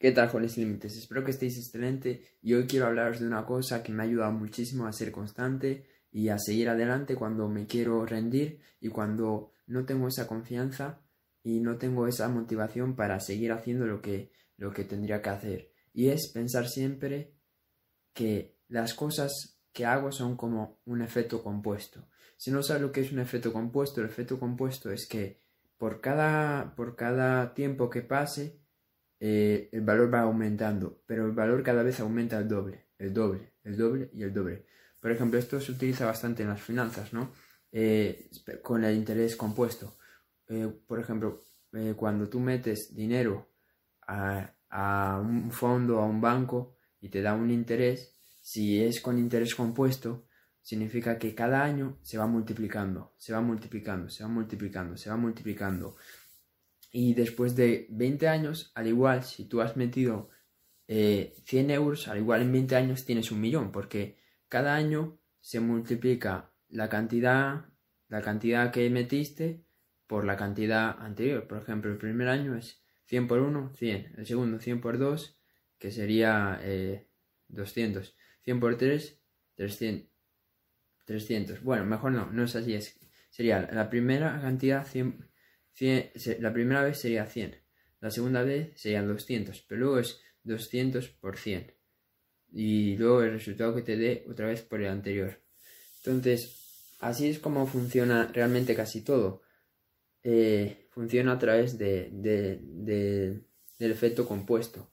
¿Qué tal, jóvenes límites? Espero que estéis excelente y hoy quiero hablaros de una cosa que me ha ayudado muchísimo a ser constante y a seguir adelante cuando me quiero rendir y cuando no tengo esa confianza y no tengo esa motivación para seguir haciendo lo que, lo que tendría que hacer. Y es pensar siempre que las cosas que hago son como un efecto compuesto. Si no sabes lo que es un efecto compuesto, el efecto compuesto es que por cada, por cada tiempo que pase, eh, el valor va aumentando, pero el valor cada vez aumenta el doble, el doble, el doble y el doble. Por ejemplo, esto se utiliza bastante en las finanzas, ¿no? Eh, con el interés compuesto. Eh, por ejemplo, cuando tú metes dinero a, a, un fondo, a un banco y te da un interés, si es con interés compuesto, significa que cada año se va multiplicando, se va multiplicando, se va multiplicando, se va multiplicando. Y después de 20 años, al igual, si tú has metido 100 eh, euros, al igual en 20 años tienes un millón, porque cada año se multiplica la cantidad, la cantidad que metiste por la cantidad anterior. Por ejemplo, el primer año es 100 por 1, 100. El segundo, 100 por 2, que sería eh, 200. 100 por 3, 300. 300. Bueno, mejor no, no es así. Es, sería la primera cantidad 100 la primera vez sería 100, la segunda vez serían 200, pero luego es 200 por 100. Y luego el resultado que te dé otra vez por el anterior. Entonces, así es como funciona realmente casi todo. Eh, funciona a través de, del efecto compuesto.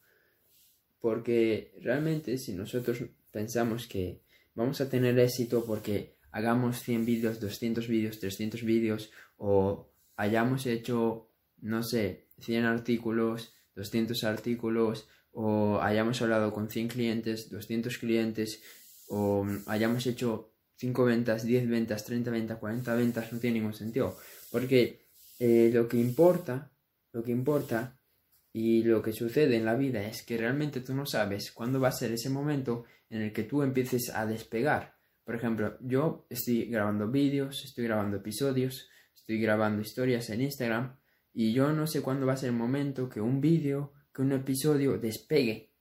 Porque realmente si nosotros pensamos que vamos a tener éxito porque hagamos 100 vídeos, 200 vídeos, 300 vídeos o hayamos hecho, no sé, 100 artículos, 200 artículos, o hayamos hablado con 100 clientes, 200 clientes, o hayamos hecho 5 ventas, 10 ventas, 30 ventas, 40 ventas, no tiene ningún sentido. Porque eh, lo que importa, lo que importa y lo que sucede en la vida es que realmente tú no sabes cuándo va a ser ese momento en el que tú empieces a despegar. Por ejemplo, yo estoy grabando vídeos, estoy grabando episodios, estoy grabando historias en Instagram y yo no sé cuándo va a ser el momento que un vídeo, que un episodio despegue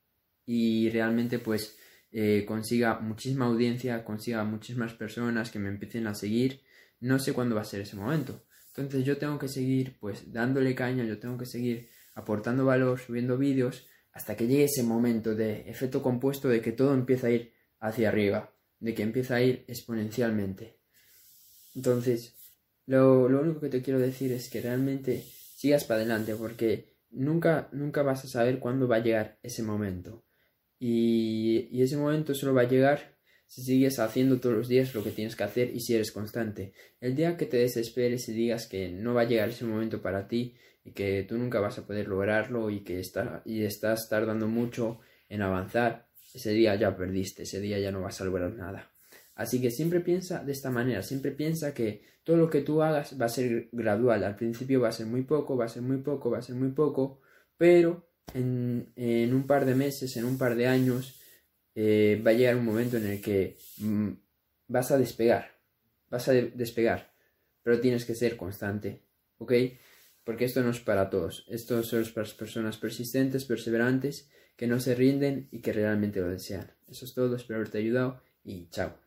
y realmente pues eh, consiga muchísima audiencia, consiga muchísimas personas que me empiecen a seguir. No sé cuándo va a ser ese momento. Entonces yo tengo que seguir pues dándole caña, yo tengo que seguir aportando valor, subiendo vídeos hasta que llegue ese momento de efecto compuesto de que todo empieza a ir hacia arriba, de que empieza a ir exponencialmente. Entonces, lo, único que te quiero decir es que realmente sigas para adelante porque nunca, nunca vas a saber cuándo va a llegar ese momento. Y, y, ese momento solo va a llegar si sigues haciendo todos los días lo que tienes que hacer y si eres constante. El día que te desesperes y digas que no va a llegar ese momento para ti y que tú nunca vas a poder lograrlo y que está, y estás tardando mucho en avanzar, ese día ya perdiste, ese día ya no vas a lograr nada. Así que siempre piensa de esta manera, siempre piensa que todo lo que tú hagas va a ser gradual. Al principio va a ser muy poco, va a ser muy poco, va a ser muy poco, pero en, un par de meses, en un par de años, eh, va a llegar un momento en el que mm, vas a despegar, vas a despegar, pero tienes que ser constante, ¿ok? Porque esto no es para todos, esto solo es para las personas persistentes, perseverantes, que no se rinden y que realmente lo desean. Eso es todo, espero haberte ayudado y chao.